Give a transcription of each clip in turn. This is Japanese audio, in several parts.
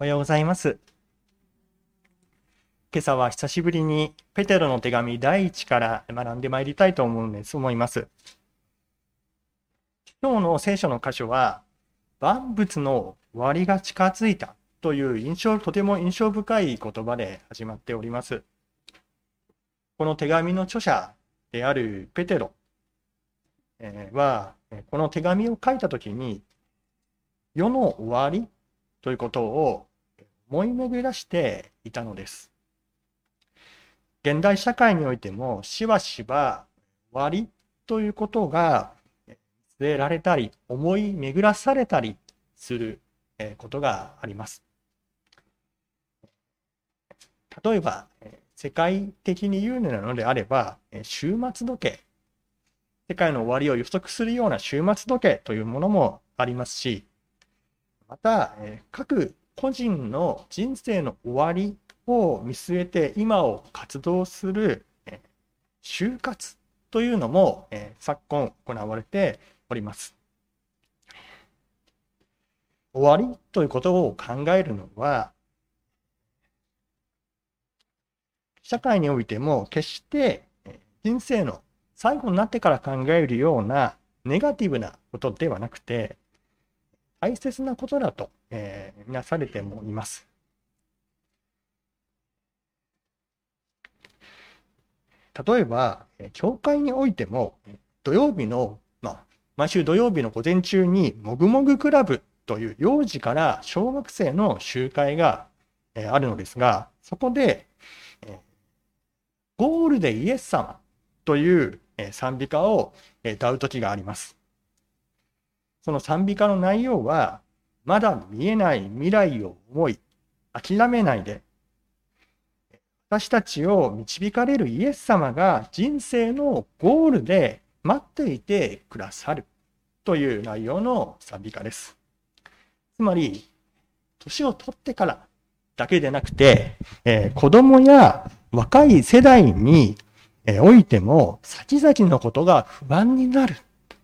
おはようございます。今朝は久しぶりにペテロの手紙第一から学んでまいりたいと思うんです、思います。今日の聖書の箇所は、万物の終わりが近づいたという印象、とても印象深い言葉で始まっております。この手紙の著者であるペテロは、この手紙を書いたときに、世の終わりということを思い巡らしていたのです。現代社会においても、しばしば終わりということが据えられたり、思い巡らされたりするえーことがあります。例えば、世界的に言うのであれば、えー終末時計。世界の終わりを予測するような終末時計というものもありますし、また、えー各個人の人生の終わりを見据えて今を活動する、え就活というのも、え昨今行われております。終わりということを考えるのは、社会においても決して人生の最後になってから考えるようなネガティブなことではなくて、大切なことだと、えー、なされてもいます。例えば、教会においても、土曜日の、まあ、毎週土曜日の午前中に、もぐもぐクラブという幼児から小学生の集会が、あるのですが、そこで、ゴールでイエス様という賛美歌を歌う時があります。その賛美歌の内容は、まだ見えない未来を思い、諦めないで、私たちを導かれるイエス様が人生のゴールで待っていてくださるという内容の賛美歌です。つまり、年を取ってからだけでなくて、えー子供や若い世代にえおいても、先々のことが不安になる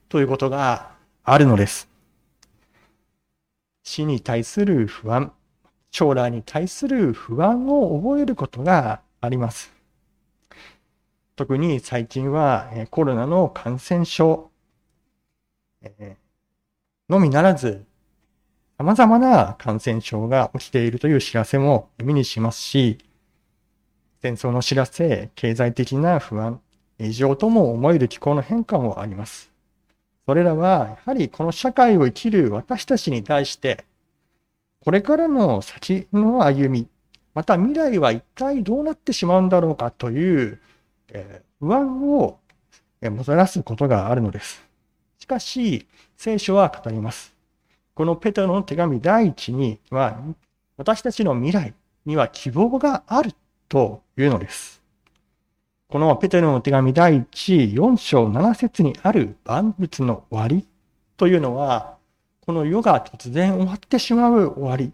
ということがあるのです。死に対する不安、将来に対する不安を覚えることがあります。特に最近はコロナの感染症のみならず、様々な感染症が起きているという知らせも耳にしますし、戦争の知らせ、経済的な不安、異常とも思える気候の変化もあります。それらは、やはりこの社会を生きる私たちに対して、これからの先の歩み、また未来は一体どうなってしまうんだろうかという、えー不安をもたらすことがあるのです。しかし、聖書は語ります。このペテロの手紙第一には、私たちの未来には希望があるというのです。このペテロの手紙第1、4章7節にある万物の終わりというのは、この世が突然終わってしまう終わり、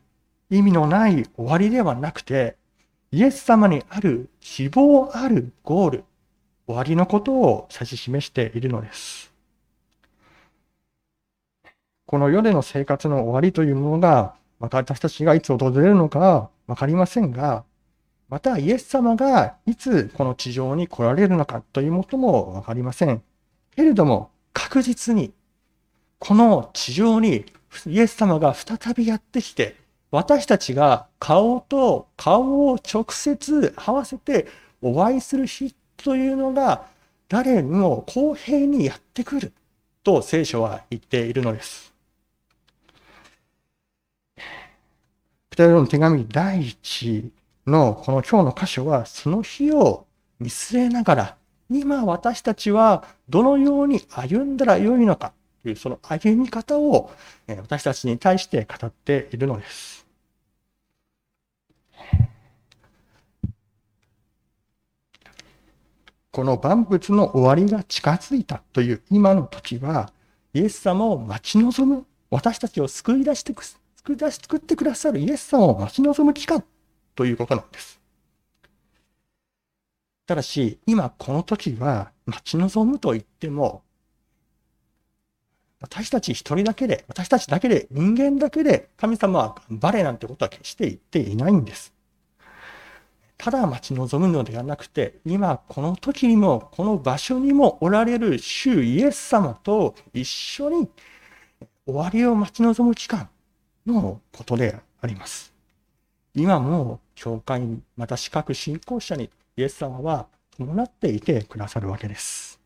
意味のない終わりではなくて、イエス様にある希望あるゴール、終わりのことを指し示しているのです。この世での生活の終わりというものが、私たちがいつ訪れるのかわかりませんが、またイエス様がいつこの地上に来られるのかということもわかりません。けれども確実にこの地上にイエス様が再びやってきて私たちが顔と顔を直接合わせてお会いする日というのが誰にも公平にやってくると聖書は言っているのです。ペテロの手紙第一のこの今日の箇所はその日を見据えながら今私たちはどのように歩んだらよいのかというその歩み方を私たちに対して語っているのです。この万物の終わりが近づいたという今の時はイエス様を待ち望む私たちを救い出してく救い出し救ってくださるイエス様を待ち望む期間ということなんです。ただし、今この時は待ち望むと言っても、私たち一人だけで、私たちだけで、人間だけで神様は頑張れなんてことは決して言っていないんです。ただ待ち望むのではなくて、今この時にも、この場所にもおられる主イエス様と一緒に終わりを待ち望む期間のことであります。今も教会に、また四角信仰者にイエス様は伴っていてくださるわけです。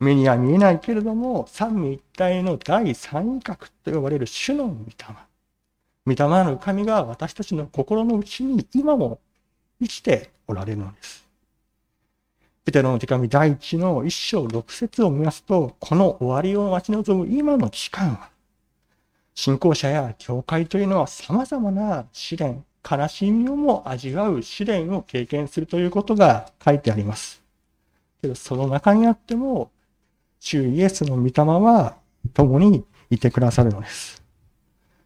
目には見えないけれども、三位一体の第三位格と呼ばれる主の御霊。御霊の神が私たちの心の内に今も生きておられるのです。ペテロの手紙第一の一章六節を見ますと、この終わりを待ち望む今の期間は、信仰者や教会というのは様々な試練、悲しみをも味わう試練を経験するということが書いてあります。けど、その中にあっても、主イエスの御霊は共にいてくださるのです。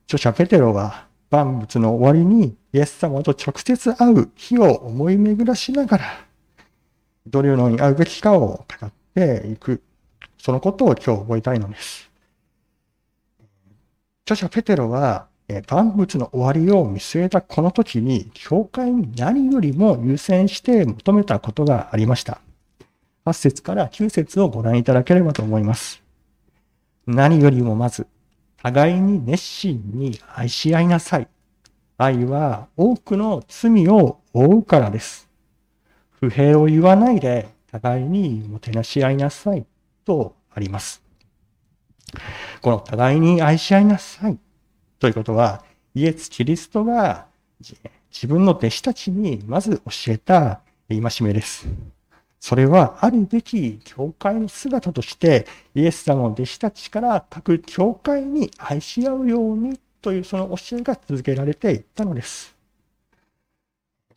著者ペテロは万物の終わりにイエス様と直接会う日を思い巡らしながら、どれのように会うべきかを語っていく、そのことを今日覚えたいのです。著者ペテロは、万物の終わりを見据えたこの時に、教会に何よりも優先して求めたことがありました。8節から9節をご覧いただければと思います。何よりもまず、互いに熱心に愛し合いなさい。愛は多くの罪を負うからです。不平を言わないで互いにもてなし合いなさいとあります。この互いに愛し合いなさいということは、イエス・キリストが自分の弟子たちにまず教えた戒めです。それはあるべき教会の姿として、イエス様の弟子たちから各教会に愛し合うようにというその教えが続けられていったのです。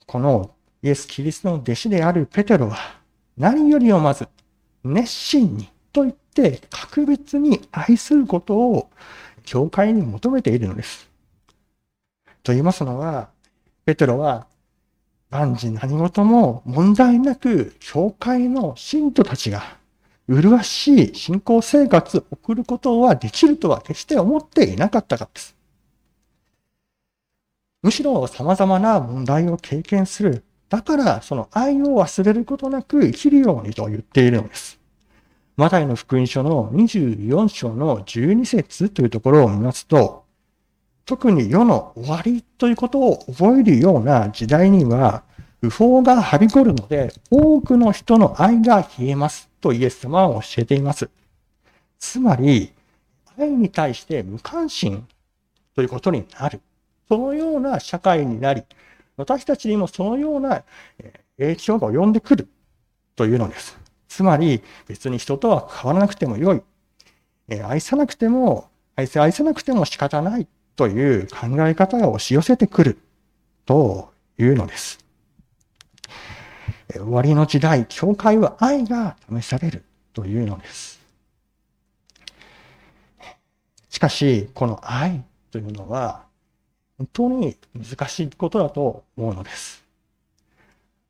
このイエス・キリストの弟子であるペテロは、何よりもまず熱心にと言って格別に愛することを教会に求めているのです。と言いますのは、ペテロは万事何事も問題なく、教会の信徒たちが、麗しい信仰生活を送ることはできるとは決して思っていなかったからです。むしろ様々な問題を経験する。だから、その愛を忘れることなく生きるようにと言っているのです。マタイの福音書の24章の12節というところを見ますと、特に世の終わりということを覚えるような時代には、不法がはびこるので、多くの人の愛が消えますとイエス様は教えています。つまり、愛に対して無関心ということになる。そのような社会になり、私たちにもそのような影響が及んでくるというのです。つまり、別に人とは変わらなくてもよい。え愛さなくても、愛せ愛せなくても仕方ないという考え方が押し寄せてくるというのです。終わりの時代、教会は愛が試されるというのです。しかし、この愛というのは、本当に難しいことだと思うのです。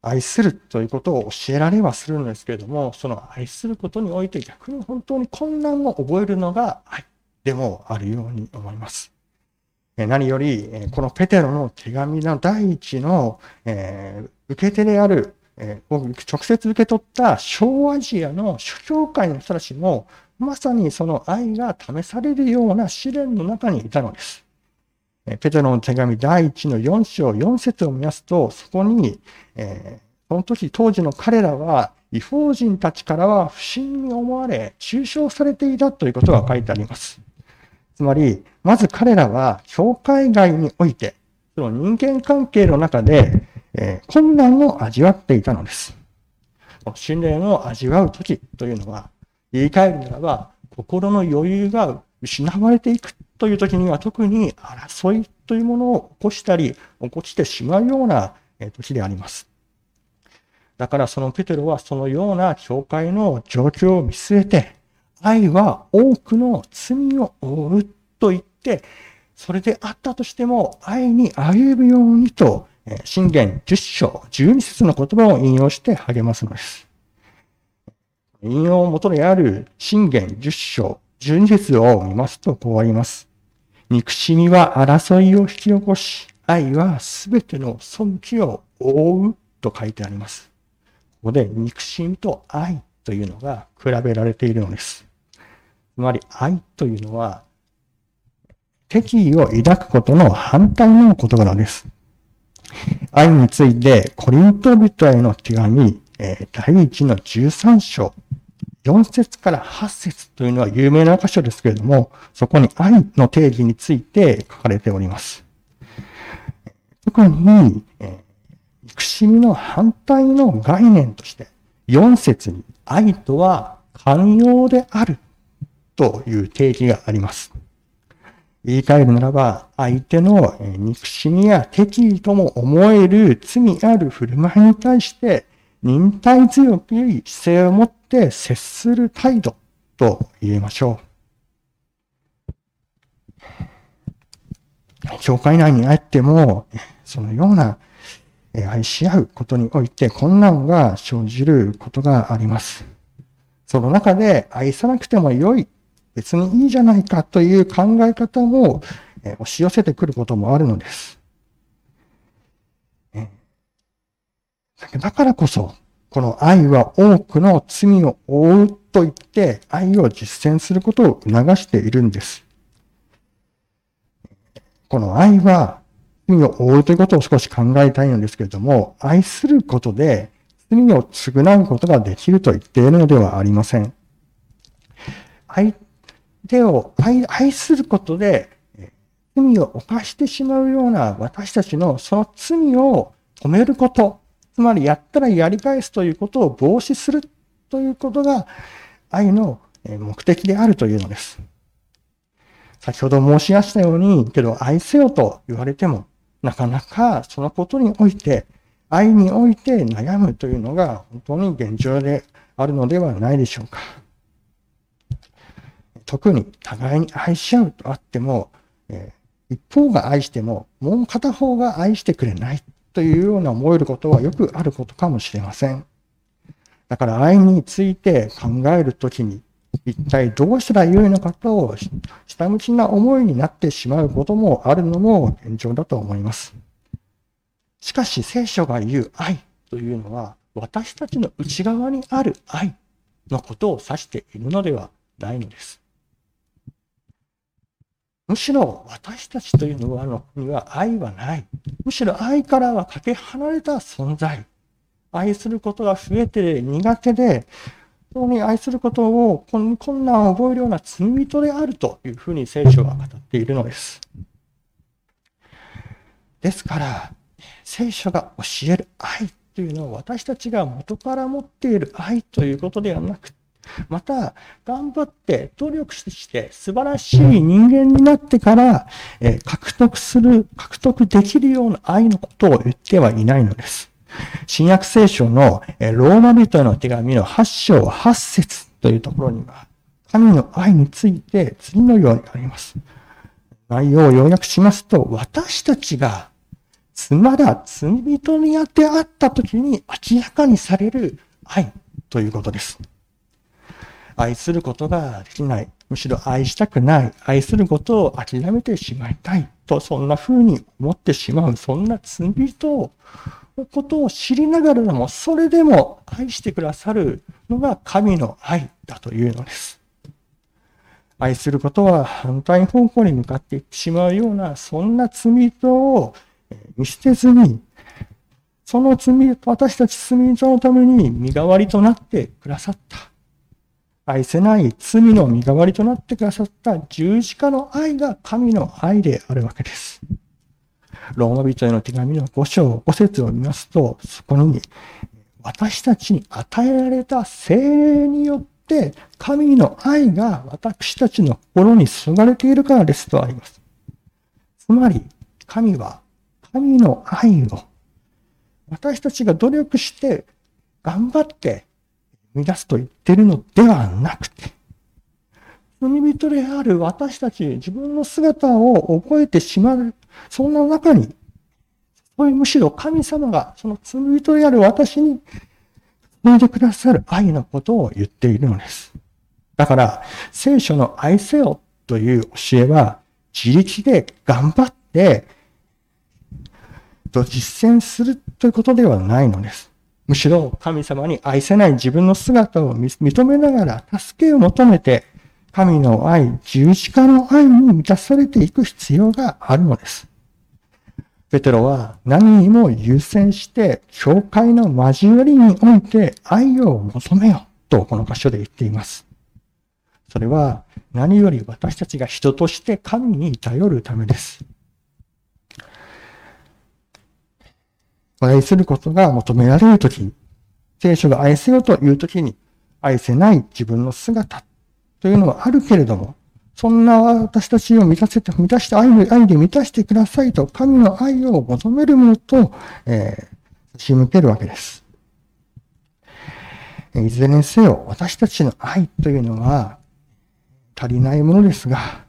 愛するということを教えられはするのですけれども、その愛することにおいて逆に本当に困難を覚えるのが愛でもあるように思います。何より、このペテロの手紙の第一の、え受け手である、え直接受け取った小アジアの諸教会の人たちも、まさにその愛が試されるような試練の中にいたのです。ペテロの手紙第一の4章4節を見ますと、そこに、えその時当時の彼らは、違法人たちからは不審に思われ、中傷されていたということが書いてあります。つまり、まず彼らは、教会外において、その人間関係の中で、えー、困難を味わっていたのです。信念を味わう時というのは、言い換えるならば、心の余裕が失われていくという時には特に争いというものを起こしたり、起こしてしまうような時であります。だからそのペテロはそのような教会の状況を見据えて、愛は多くの罪を負うと言って、それであったとしても愛に歩むようにと、信玄10章12節の言葉を引用して励ますのです。引用元にある信玄10章12節を見ますとこうあります。憎しみは争いを引き起こし、愛はすべての尊気を覆うと書いてあります。ここで憎しみと愛というのが比べられているのです。つまり愛というのは敵意を抱くことの反対の言葉です。愛についてコリント人への手紙、第1の13章、4節から8節というのは有名な箇所ですけれども、そこに愛の定義について書かれております。特に、憎しみの反対の概念として、4節に愛とは寛容であるという定義があります。言い換えるならば、相手の憎しみや敵意とも思える罪ある振る舞いに対して、忍耐強く姿勢を持って接する態度と言えましょう。教会内にあっても、そのような愛し合うことにおいて困難が生じることがあります。その中で愛さなくても良い別にいいじゃないかという考え方も押し寄せてくることもあるのです。だからこそ、この愛は多くの罪を負うと言って愛を実践することを促しているんです。この愛は罪を負うということを少し考えたいのですけれども、愛することで罪を償うことができると言っているのではありません。愛手を愛愛することで、罪を犯してしまうような私たちのその罪を止めること、つまりやったらやり返すということを防止するということが愛の目的であるというのです。先ほど申しましたように、けど愛せよと言われても、なかなかそのことにおいて、愛において悩むというのが本当に現状であるのではないでしょうか。特に互いに愛し合うとあっても、え、一方が愛しても、もう片方が愛してくれないというような思えることはよくあることかもしれません。だから愛について考えるときに、一体どうしたらよいのかと、下向きな思いになってしまうこともあるのも現状だと思います。しかし聖書が言う愛というのは、私たちの内側にある愛のことを指しているのではないのです。むしろ私たちというのはのには愛はない。むしろ愛からはかけ離れた存在。愛することが増えて苦手で、本当に愛することを困難を覚えるような罪人であるというふうに聖書は語っているのです。ですから、聖書が教える愛というのは私たちが元から持っている愛ということではなくまた、頑張って努力して素晴らしい人間になってから、え獲得する、獲得できるような愛のことを言ってはいないのです。新約聖書のえローマ人への手紙の8章8節というところには、神の愛について次のようにあります。内容を要約しますと、私たちがまだ罪人にあてあった時に明らかにされる愛ということです。愛することができない。むしろ愛したくない。愛することを諦めてしまいたい。と、そんな風に思ってしまう。そんな罪人のことを知りながらも、それでも愛してくださるのが神の愛だというのです。愛することは反対方向に向かっていってしまうような、そんな罪人を見捨てずに、その罪、私たち罪人のために身代わりとなってくださった。愛せない罪の身代わりとなってくださった十字架の愛が神の愛であるわけです。ローマ人への手紙の5章5節を見ますと、そこに私たちに与えられた精霊によって神の愛が私たちの心に注がれているからですとあります。つまり、神は神の愛を私たちが努力して頑張って生み出すと言ってるのではなくて、罪人である私たち、自分の姿を覚えてしまう、そんな中に、そういうむしろ神様がその罪人である私に注いでくださる愛のことを言っているのです。だから、聖書の愛せよという教えは、自力で頑張って、と実践するということではないのです。むしろ神様に愛せない自分の姿を認めながら助けを求めて、神の愛、十字架の愛に満たされていく必要があるのです。ペテロは何にも優先して、教会の交わりにおいて愛を求めよとこの箇所で言っています。それは何より私たちが人として神に頼るためです。愛することが求められるとき、聖書が愛せよというときに、愛せない自分の姿というのはあるけれども、そんな私たちを満たせて、満たして愛の愛で満たしてくださいと、神の愛を求めるものと、えー、差し向けるわけです。いずれにせよ、私たちの愛というのは足りないものですが、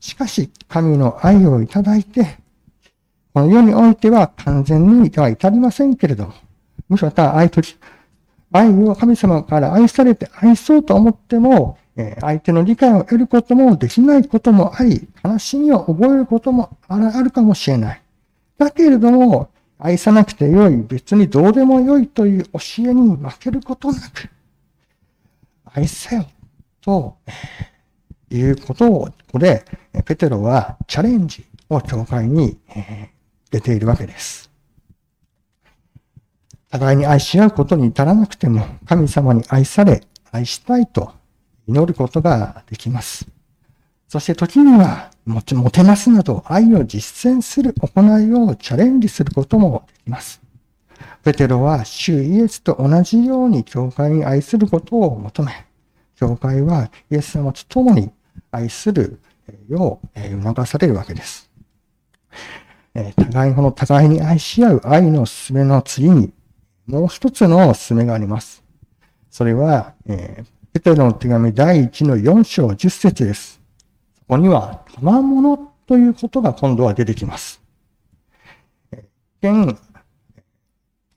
しかし、神の愛をいただいて、この世においては完全にでは至りませんけれども、むしろまた愛と、愛を神様から愛されて愛そうと思っても、え相手の理解を得ることもできないこともあり、悲しみを覚えることもあるかもしれない。だけれども、愛さなくてよい、別にどうでもよいという教えに負けることなく、愛せよ、ということを、ここで、ペテロはチャレンジを教会に出ているわけです。互いに愛し合うことに至らなくても、神様に愛され、愛したいと祈ることができます。そして時には、もてなすなど愛を実践する行いをチャレンジすることもできます。ペテロは主イエスと同じように教会に愛することを求め、教会はイエス様と共に愛するよう促されるわけです。え互い、の互いに愛し合う愛のすすめの次に、もう一つのおすすめがあります。それは、えー、ペテロの手紙第1の4章10節です。そこには、賜物ということが今度は出てきます。一見、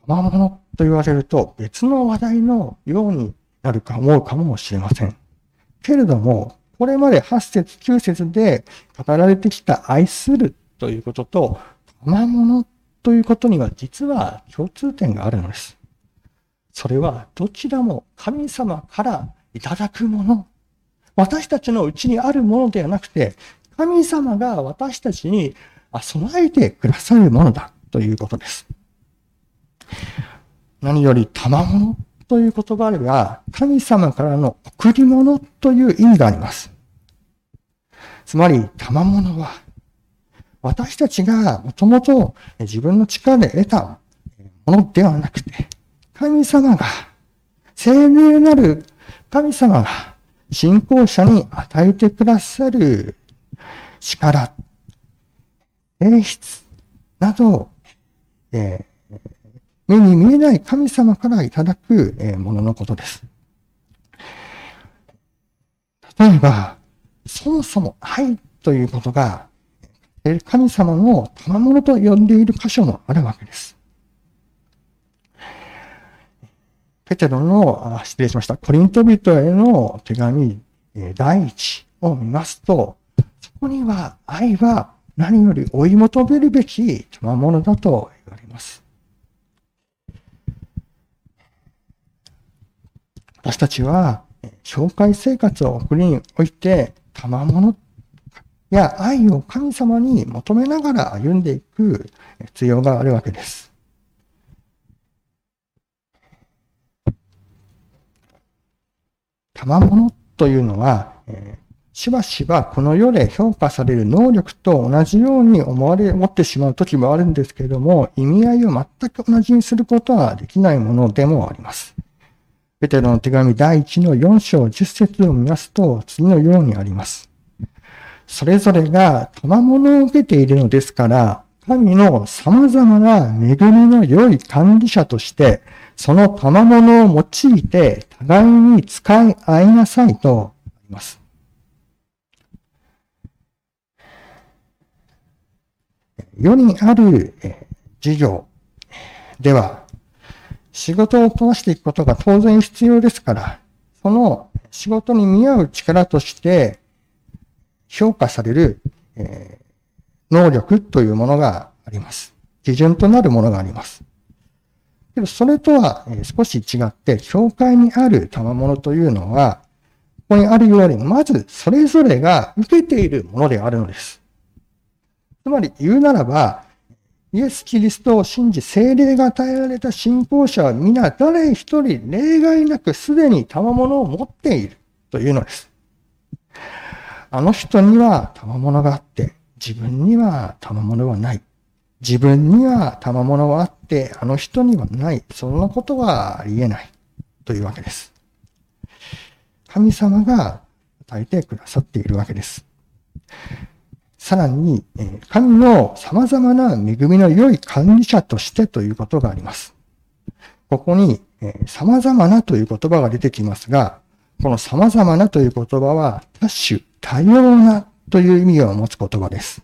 賜物と言われると別の話題のようになるか思うかもしれません。けれども、これまで8節9節で語られてきた愛するということと、賜物ということには実は共通点があるのです。それはどちらも神様からいただくもの。私たちのうちにあるものではなくて、神様が私たちに備えてくださるものだということです。何より賜物という言葉では、神様からの贈り物という意味があります。つまり、賜物は、私たちがもともと自分の力で得たものではなくて、神様が、聖明なる神様が信仰者に与えてくださる力、演出など、えー、目に見えない神様からいただくもののことです。例えば、そもそも愛ということが神様の賜物と呼んでいる箇所もあるわけです。ペテロの、失礼しました、コリント人への手紙、第一を見ますと、そこには愛は何より追い求めるべき賜物だと言われます。私たちは、教会生活を送りにおいて、賜物や愛を神様に求めながら歩んでいく必要があるわけです。賜物というのは、えしばしばこの世で評価される能力と同じように思われ、持ってしまう時もあるんですけれども、意味合いを全く同じにすることはできないものでもあります。ペテロの手紙第1の4章10節を見ますと、次のようにあります。それぞれが賜物を受けているのですから、神の様々な恵みの良い管理者として、その賜物を用いて互いに使い合いなさいとあります。世にある事業では、仕事をこなしていくことが当然必要ですから、その仕事に見合う力として評価される、えー、能力というものがあります。基準となるものがあります。けど、それとは少し違って、教会にある賜物というのは、ここにあるように、まずそれぞれが受けているものであるのです。つまり言うならば、イエス・キリストを信じ、精霊が与えられた信仰者は皆誰一人例外なくすでに賜物を持っているというのです。あの人には賜物があって、自分には賜物はない。自分には賜物はあって、あの人にはない。そんなことはありえない。というわけです。神様が与えてくださっているわけです。さらに、神の様々な恵みの良い管理者としてということがあります。ここに、様々なという言葉が出てきますが、この様々なという言葉は多種、多様なという意味を持つ言葉です。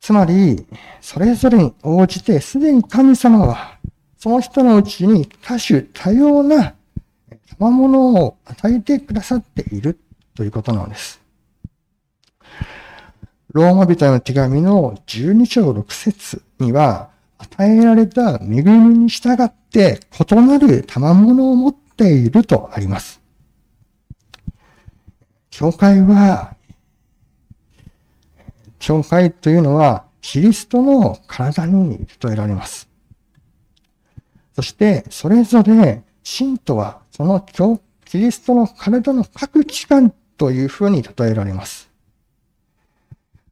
つまり、それぞれに応じて、すでに神様は、その人のうちに多種多様な賜物を与えてくださっているということなのです。ローマ人への手紙の12章6節には、与えられた恵みに従って異なる賜物を持っているとあります。教会は教会というのは、キリストの体に例えられます。そして、それぞれ、信徒は、そのキリストの体の各器官というふうに例えられます。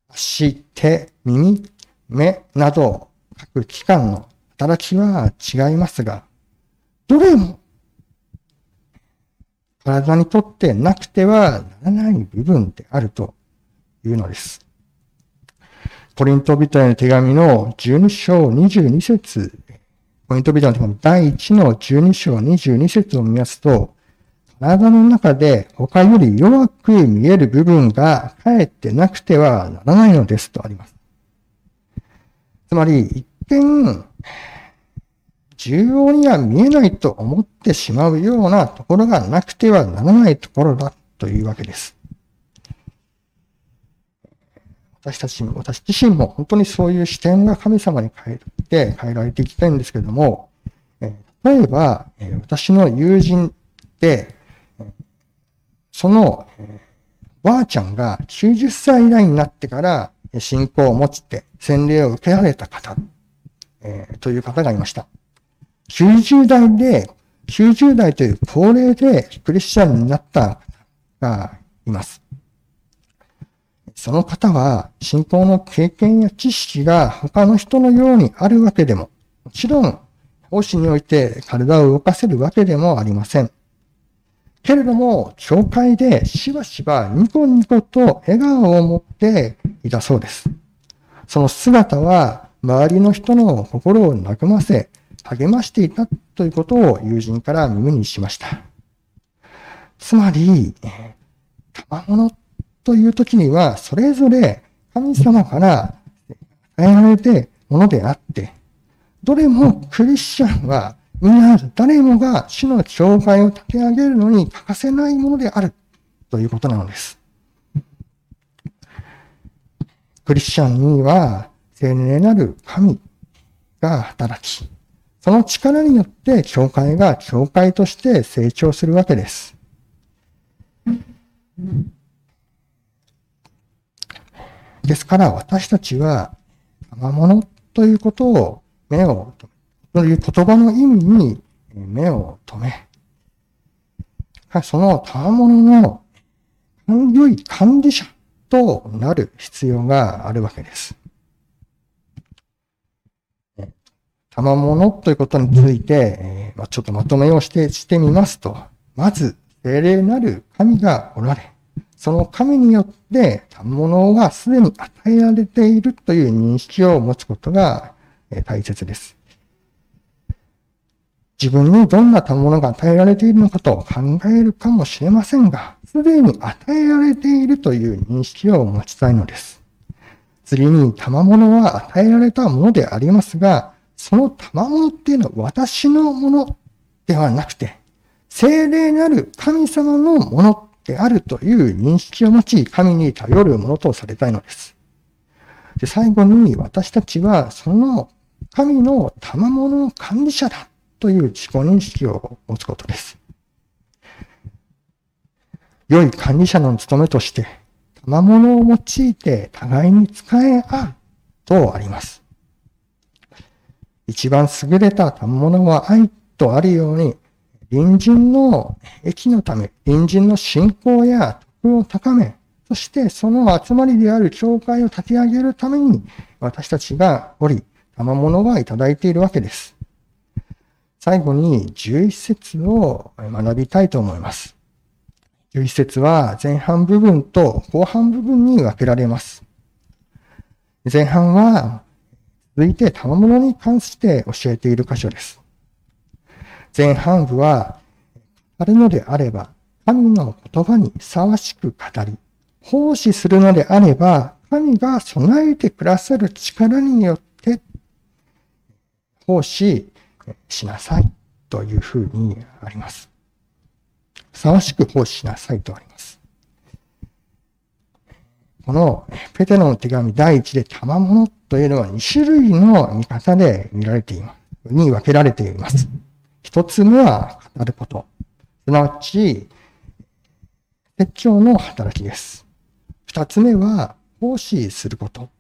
足、手、耳、目など、各器官の働きは違いますが、どれも、体にとってなくてはならない部分であるというのです。コリント人への手紙の12章22節コリント人の手紙第1の12章22節を見ますと、体の中で他より弱く見える部分がかえってなくてはならないのですとあります。つまり、一見、重要には見えないと思ってしまうようなところがなくてはならないところだというわけです。私たち、私自身も本当にそういう視点が神様に変えて、変えられていきたいんですけども、え例えば、え私の友人で、その、えばあちゃんが90歳代になってから信仰を持ちて洗礼を受けられた方、え、という方がいました。90代で、90代という高齢でクリスチャンになったがいます。その方は信仰の経験や知識が他の人のようにあるわけでも、もちろん、奉仕において体を動かせるわけでもありません。けれども、教会でしばしばニコニコと笑顔を持っていたそうです。その姿は周りの人の心を和ませ、励ましていたということを友人から耳にしました。つまり、賜物という時には、それぞれ神様から与えられてものであって、どれもクリスチャンはみんな誰もが主の教会を立て上げるのに欠かせないものであるということなのです。クリスチャンには聖霊なる神が働き、その力によって教会が教会として成長するわけです。ですから私たちは、賜物ということを目を、という言葉の意味に目を留め、その賜物の良い管理者となる必要があるわけです。賜物ということについて、ちょっとまとめをしてしてみますと、まず、聖霊なる神がおられ、その神によって賜物がすでに与えられているという認識を持つことが大切です。自分にどんな賜物が与えられているのかと考えるかもしれませんが、すでに与えられているという認識を持ちたいのです。次に賜物は与えられたものでありますが、その賜物っていうのは私のものではなくて、聖霊なる神様のものであるという認識を持ち、神に頼るものとされたいのです。で最後に私たちはその神の賜物の管理者だという自己認識を持つことです。良い管理者の務めとして、賜物を用いて互いに使え合うとあります。一番優れた賜物は愛とあるように、隣人の益のため、隣人の信仰や徳を高め、そしてその集まりである教会を立て上げるために、私たちがおり、賜物はいただいているわけです。最後に11節を学びたいと思います。11節は前半部分と後半部分に分けられます。前半は続いて賜物に関して教えている箇所です。前半部は、あるのであれば、神の言葉にふさわしく語り、奉仕するのであれば、神が備えてくださる力によって奉仕しなさいというふうにあります。ふさわしく奉仕しなさいとあります。このペテロの手紙第一で賜物というのは2種類の見方で見られています。に分けられています。一つ目は語ること。すなわち、説教の働きです。二つ目は奉仕すること。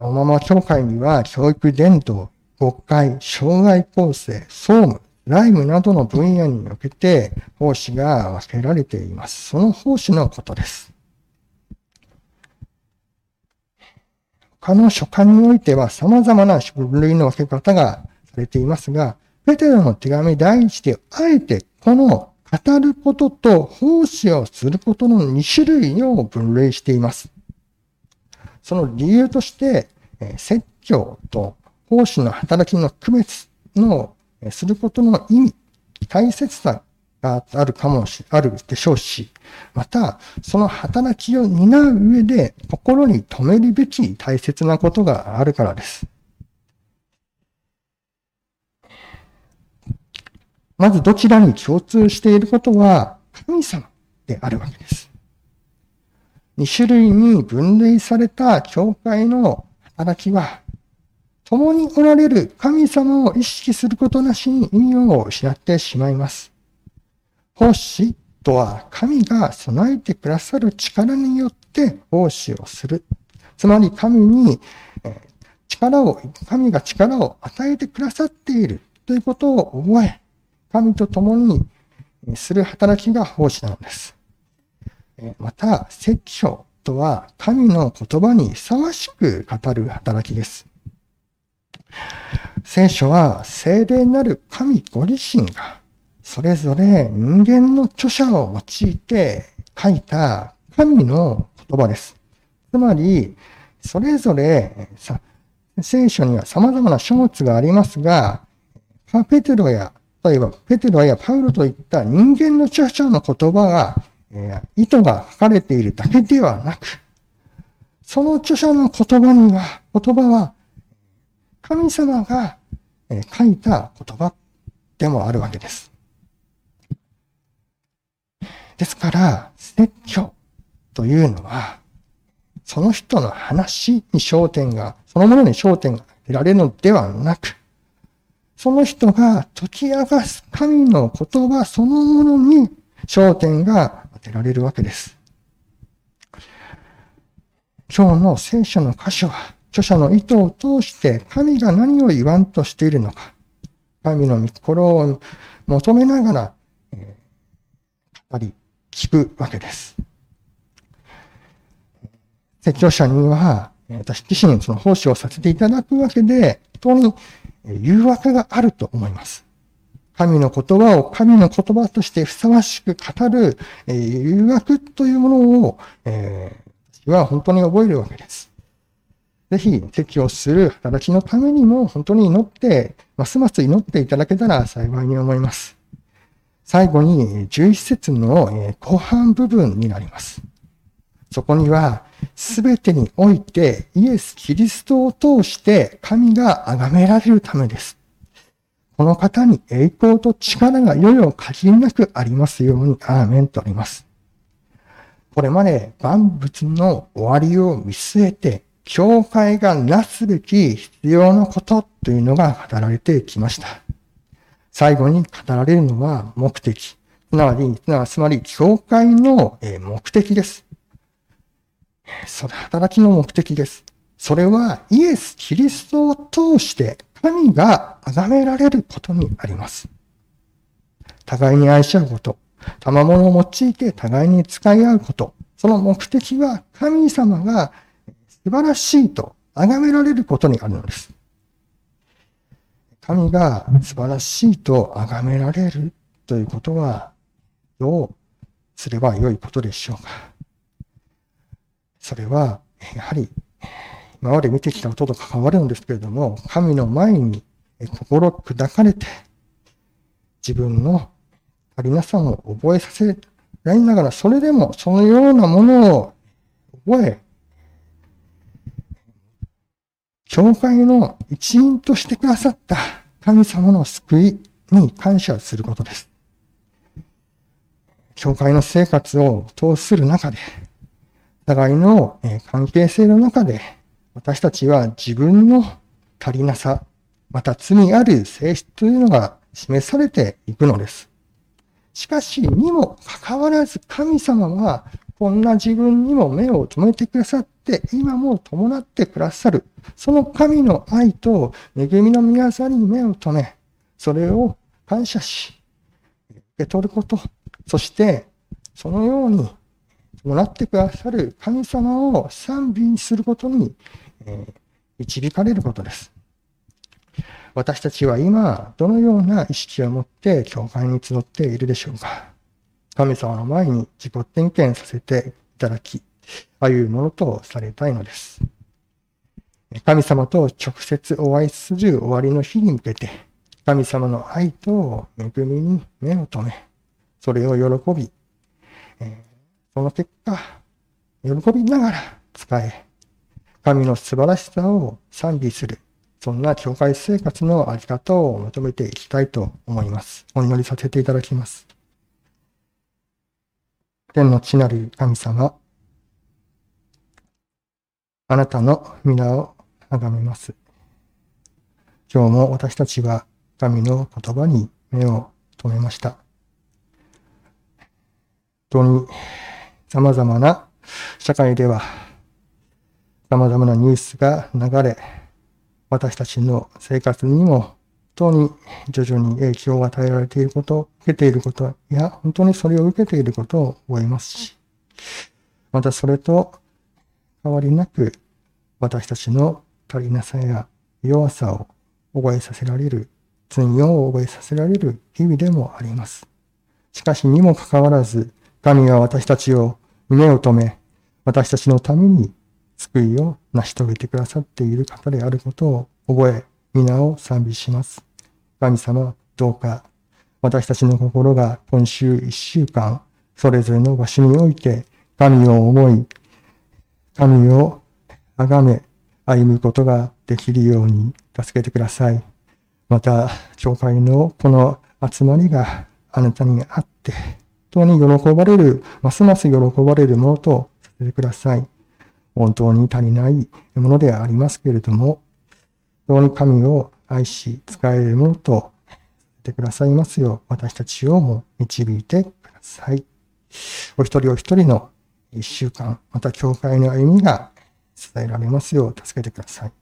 おまま教会には教育伝統、国会、障害構成、総務、ライムなどの分野におけて奉仕が分けられています。その奉仕のことです。他の書簡においては様々な分類の分け方がされていますが、ペテロの手紙第一であえてこの語ることと奉仕をすることの2種類を分類しています。その理由として、説教と奉仕の働きの区別のすることの意味、大切さがあるかもし、あるでしょうし、また、その働きを担う上で心に留めるべき大切なことがあるからです。まずどちらに共通していることは神様であるわけです。二種類に分類された教会の働きは、共におられる神様を意識することなしに意味を失ってしまいます。奉仕とは神が備えてくださる力によって奉仕をする。つまり神に力を、神が力を与えてくださっているということを覚え、神と共にする働きが奉仕なのです。また、説教とは神の言葉にふさわしく語る働きです。聖書は聖霊なる神ご自身がそれぞれ人間の著者を用いて書いた神の言葉です。つまり、それぞれ聖書には様々な書物がありますが、パペテロや例えば、ペテロやパウロといった人間の著者の言葉が、えー、意図が書かれているだけではなく、その著者の言葉には、言葉は、神様が、書いた言葉でもあるわけです。ですから、説教というのは、その人の話に焦点が、そのものに焦点が得られるのではなく、その人が解き明かす神の言葉そのものに焦点が当てられるわけです。今日の聖書の箇所は、著者の意図を通して神が何を言わんとしているのか、神の御心を求めながら、えー、語り、聞くわけです。説教者には、私自身その奉仕をさせていただくわけで、本当に誘惑があると思います。神の言葉を神の言葉としてふさわしく語る誘惑というものを、え、私は本当に覚えるわけです。ぜひ、適応する働きのためにも本当に祈って、ますます祈っていただけたら幸いに思います。最後に11節の後半部分になります。そこには、すべてにおいてイエス・キリストを通して神が崇められるためです。この方に栄光と力がいよいよ限りなくありますように、アーメンとあります。これまで万物の終わりを見据えて、教会がなすべき必要なことというのが語られてきました。最後に語られるのは目的。すなわち、つまり、教会の目的です。それ働きの目的です。それはイエス・キリストを通して神が崇められることにあります。互いに愛し合うこと、賜物を用いて互いに使い合うこと、その目的は神様が素晴らしいと崇められることにあるのです。神が素晴らしいと崇められるということはどうすればよいことでしょうか。それは、やはり今まで見てきたことと関わるんですけれども、神の前に心砕かれて、自分の足りなさを覚えさせられながら、それでもそのようなものを覚え、教会の一員としてくださった神様の救いに感謝することです。教会の生活を通する中で、互いの関係性の中で、私たちは自分の足りなさ、また罪ある性質というのが示されていくのです。しかし、にもかかわらず神様は、こんな自分にも目を留めてくださって、今も伴ってくださる。その神の愛と恵みの御業に目を留め、それを感謝し、受け取ること。そして、そのように伴ってくださる神様を賛美することにえ導かれることです。私たちは今、どのような意識を持って教会に集っているでしょうか神様の前に自己点検させていただき、歩むものとされたいのです。神様と直接お会いする終わりの日に向けて、神様の愛と恵みに目を留め、それを喜び、その結果、喜びながら使え、神の素晴らしさを賛美する、そんな教会生活のあり方を求めていきたいと思います。お祈りさせていただきます。天の地なる神様、あなたの皆を崇めます。今日も私たちは神の言葉に目を留めました。本当に様々な社会では様々なニュースが流れ、私たちの生活にも当に徐々に影響が与えられていること、受けていること、いや、本当にそれを受けていることを覚えますし、またそれと変わりなく私たちの足りなさや弱さを覚えさせられる、罪を覚えさせられる日々でもあります。しかしにもかかわらず、神は私たちを胸を止め、私たちのために救いを成し遂げてくださっている方であることを覚え、皆を賛美します。神様、どうか、私たちの心が今週一週間、それぞれの場所において、神を思い、神を崇め、歩むことができるように助けてください。また、教会のこの集まりがあなたにあって、本当に喜ばれる、ますます喜ばれるものとさせてください。本当に足りないものではありますけれども、本当に神を愛し、使えるものとてくださいますよう、私たちをも導いてください。お一人お一人の一週間、また教会の歩みが支えられますよう助けてください。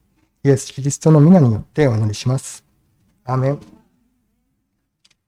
イエス・キリストの皆によってお祈りします。アメン。